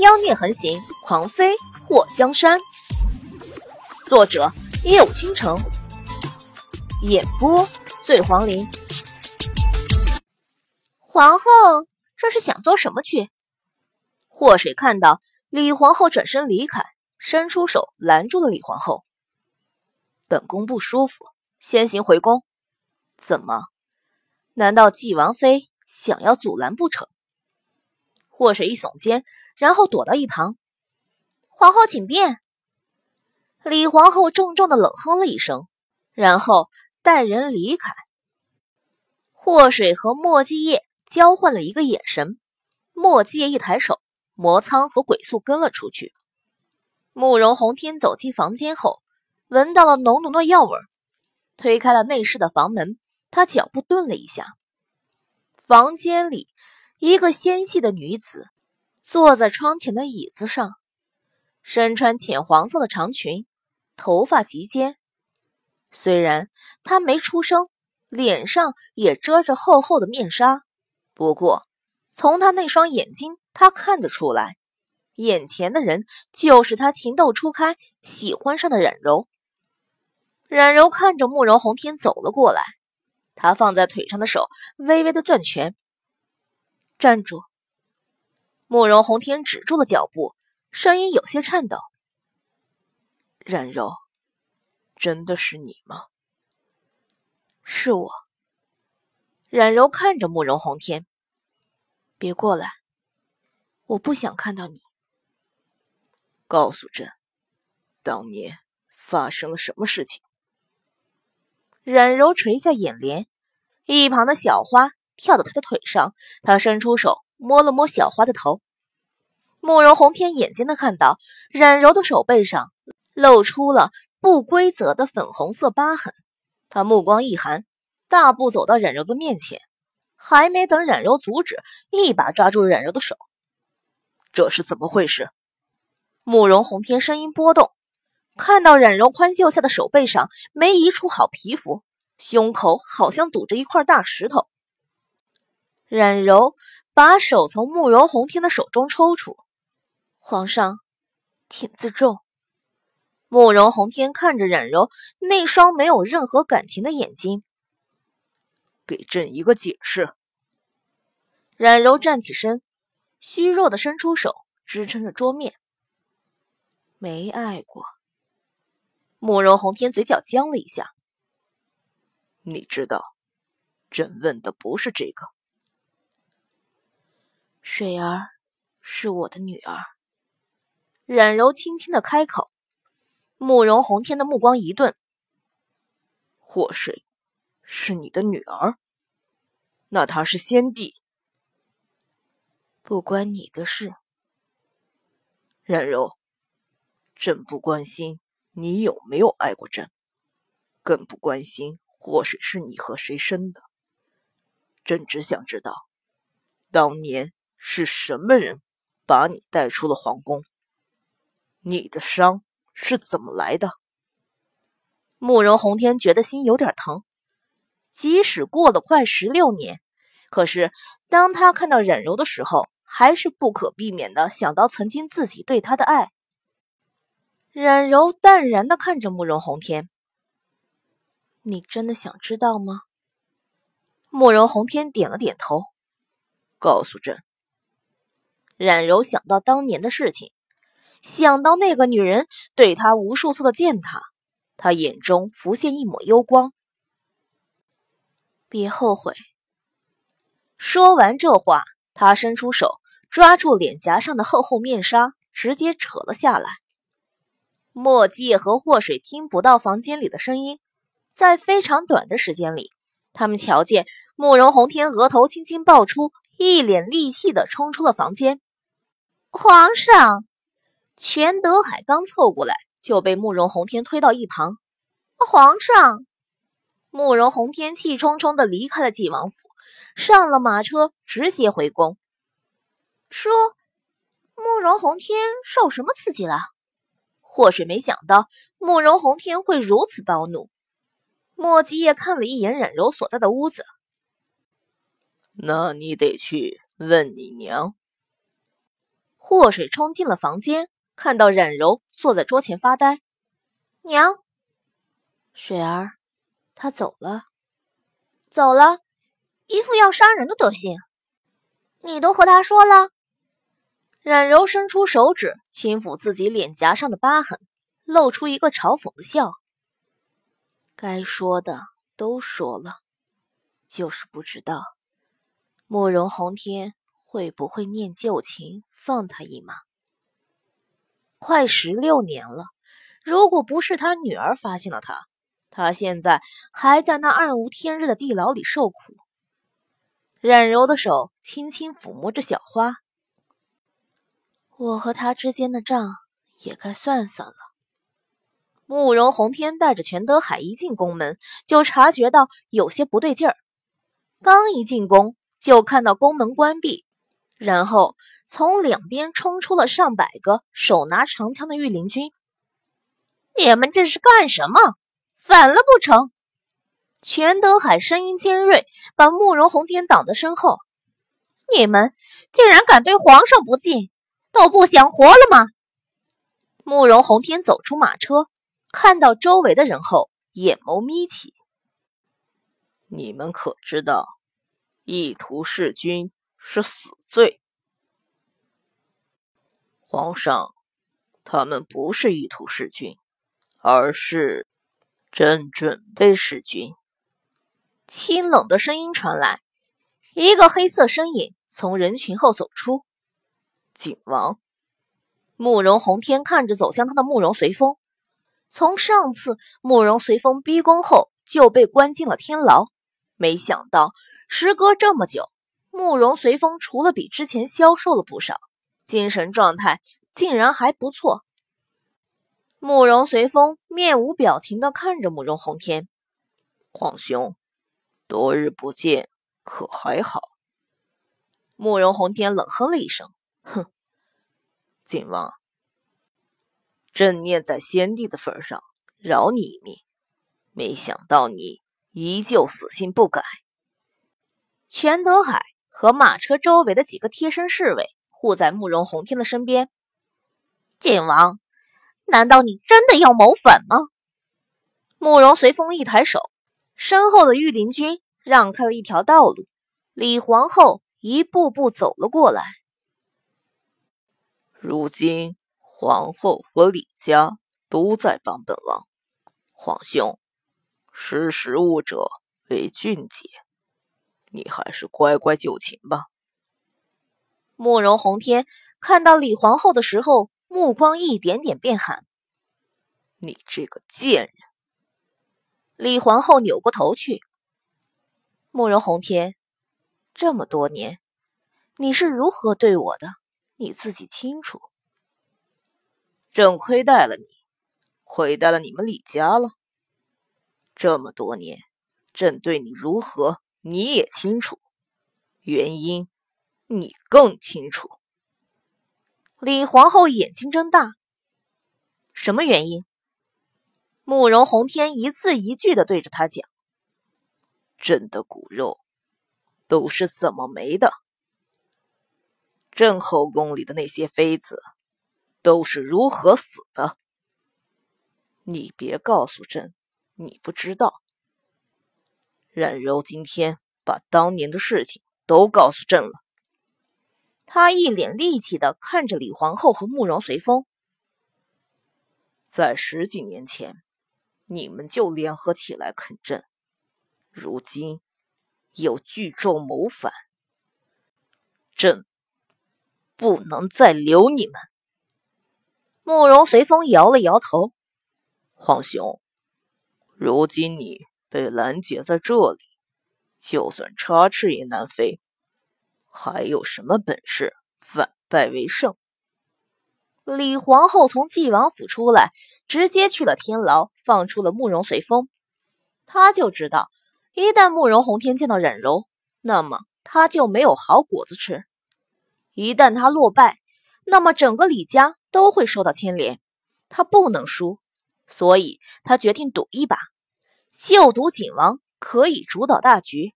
妖孽横行，狂妃祸江山。作者：夜舞倾城，演播：醉黄林。皇后这是想做什么去？祸水看到李皇后转身离开，伸出手拦住了李皇后。本宫不舒服，先行回宫。怎么？难道纪王妃想要阻拦不成？祸水一耸肩，然后躲到一旁。皇后请便。李皇后重重的冷哼了一声，然后带人离开。祸水和墨继业交换了一个眼神，墨继业一抬手，魔苍和鬼宿跟了出去。慕容洪天走进房间后，闻到了浓浓的药味，推开了内室的房门，他脚步顿了一下。房间里。一个纤细的女子坐在窗前的椅子上，身穿浅黄色的长裙，头发及肩。虽然她没出声，脸上也遮着厚厚的面纱，不过从她那双眼睛，他看得出来，眼前的人就是他情窦初开喜欢上的冉柔。冉柔看着慕容红天走了过来，他放在腿上的手微微的攥拳。站住！慕容红天止住了脚步，声音有些颤抖。冉柔，真的是你吗？是我。冉柔看着慕容红天，别过来，我不想看到你。告诉朕，当年发生了什么事情？冉柔垂下眼帘，一旁的小花。跳到他的腿上，他伸出手摸了摸小花的头。慕容红天眼尖的看到冉柔的手背上露出了不规则的粉红色疤痕，他目光一寒，大步走到冉柔的面前，还没等冉柔阻止，一把抓住冉柔的手。这是怎么回事？慕容红天声音波动，看到冉柔宽袖下的手背上没一处好皮肤，胸口好像堵着一块大石头。冉柔把手从慕容红天的手中抽出，皇上，请自重。慕容红天看着冉柔那双没有任何感情的眼睛，给朕一个解释。冉柔站起身，虚弱的伸出手支撑着桌面。没爱过。慕容红天嘴角僵了一下。你知道，朕问的不是这个。水儿是我的女儿。冉柔轻轻的开口。慕容红天的目光一顿。祸水是你的女儿？那她是先帝？不关你的事。冉柔，朕不关心你有没有爱过朕，更不关心祸水是你和谁生的。朕只想知道，当年。是什么人把你带出了皇宫？你的伤是怎么来的？慕容洪天觉得心有点疼。即使过了快十六年，可是当他看到冉柔的时候，还是不可避免的想到曾经自己对他的爱。冉柔淡然的看着慕容洪天：“你真的想知道吗？”慕容洪天点了点头，告诉朕。冉柔想到当年的事情，想到那个女人对他无数次的践踏，他眼中浮现一抹幽光。别后悔。说完这话，他伸出手抓住脸颊上的厚厚面纱，直接扯了下来。墨迹和祸水听不到房间里的声音，在非常短的时间里，他们瞧见慕容红天额头轻轻爆出，一脸戾气的冲出了房间。皇上，钱德海刚凑过来，就被慕容洪天推到一旁。皇上，慕容洪天气冲冲的离开了晋王府，上了马车，直接回宫。说，慕容洪天受什么刺激了？或许没想到慕容洪天会如此暴怒。莫基业看了一眼冉柔所在的屋子，那你得去问你娘。祸水冲进了房间，看到冉柔坐在桌前发呆。娘，水儿，他走了，走了，一副要杀人的德行。你都和他说了？冉柔伸出手指轻抚自己脸颊上的疤痕，露出一个嘲讽的笑。该说的都说了，就是不知道慕容红天会不会念旧情，放他一马。快十六年了，如果不是他女儿发现了他，他现在还在那暗无天日的地牢里受苦。冉柔的手轻轻抚摸着小花，我和他之间的账也该算算了。慕容宏天带着全德海一进宫门，就察觉到有些不对劲儿。刚一进宫，就看到宫门关闭，然后从两边冲出了上百个手拿长枪的御林军。你们这是干什么？反了不成？全德海声音尖锐，把慕容宏天挡在身后。你们竟然敢对皇上不敬，都不想活了吗？慕容宏天走出马车，看到周围的人后，眼眸眯起。你们可知道，意图弑君是死罪？皇上，他们不是意图弑君，而是正准备弑君。清冷的声音传来，一个黑色身影从人群后走出。景王，慕容宏天看着走向他的慕容随风。从上次慕容随风逼宫后就被关进了天牢，没想到时隔这么久，慕容随风除了比之前消瘦了不少，精神状态竟然还不错。慕容随风面无表情地看着慕容宏天，皇兄。多日不见，可还好？慕容宏天冷哼了一声，哼，靖王，朕念在先帝的份上，饶你一命。没想到你依旧死心不改。全德海和马车周围的几个贴身侍卫护在慕容宏天的身边。晋王，难道你真的要谋反吗？慕容随风一抬手。身后的御林军让开了一条道路，李皇后一步步走了过来。如今皇后和李家都在帮本王，皇兄，识时务者为俊杰，你还是乖乖就寝吧。慕容宏天看到李皇后的时候，目光一点点变寒。你这个贱人！李皇后扭过头去，慕容宏天，这么多年，你是如何对我的，你自己清楚。朕亏待了你，亏待了你们李家了。这么多年，朕对你如何，你也清楚。原因，你更清楚。李皇后眼睛睁大，什么原因？慕容宏天一字一句的对着他讲：“朕的骨肉都是怎么没的？朕后宫里的那些妃子都是如何死的？你别告诉朕，你不知道。冉柔今天把当年的事情都告诉朕了。”他一脸戾气的看着李皇后和慕容随风，在十几年前。你们就联合起来啃朕，如今又聚众谋反，朕不能再留你们。慕容随风摇了摇头，皇兄，如今你被拦截在这里，就算插翅也难飞，还有什么本事反败为胜？李皇后从纪王府出来，直接去了天牢，放出了慕容随风。他就知道，一旦慕容宏天见到冉柔，那么他就没有好果子吃。一旦他落败，那么整个李家都会受到牵连。他不能输，所以他决定赌一把，就赌景王可以主导大局。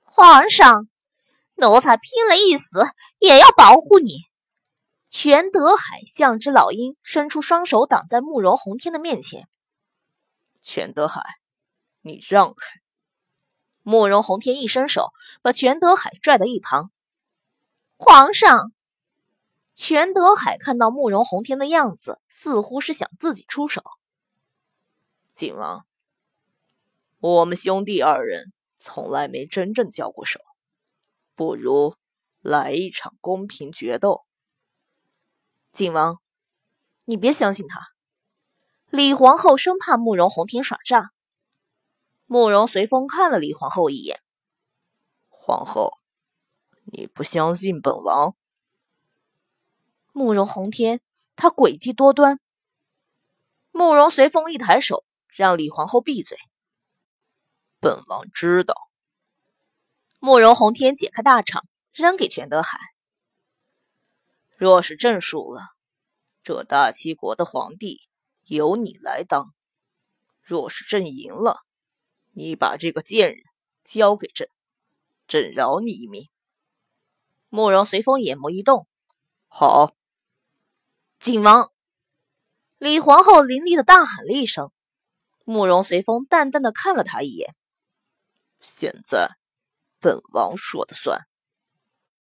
皇上，奴才拼了一死也要保护你。全德海像只老鹰，伸出双手挡在慕容洪天的面前。全德海，你让开！慕容洪天一伸手，把全德海拽到一旁。皇上，全德海看到慕容洪天的样子，似乎是想自己出手。景王，我们兄弟二人从来没真正交过手，不如来一场公平决斗。景王，你别相信他。李皇后生怕慕容洪天耍诈。慕容随风看了李皇后一眼。皇后，你不相信本王？慕容洪天，他诡计多端。慕容随风一抬手，让李皇后闭嘴。本王知道。慕容洪天解开大氅，扔给全德海。若是朕输了，这大齐国的皇帝由你来当；若是朕赢了，你把这个贱人交给朕，朕饶你一命。慕容随风眼眸一动，好。景王，李皇后凌厉的大喊了一声。慕容随风淡淡的看了他一眼。现在，本王说的算。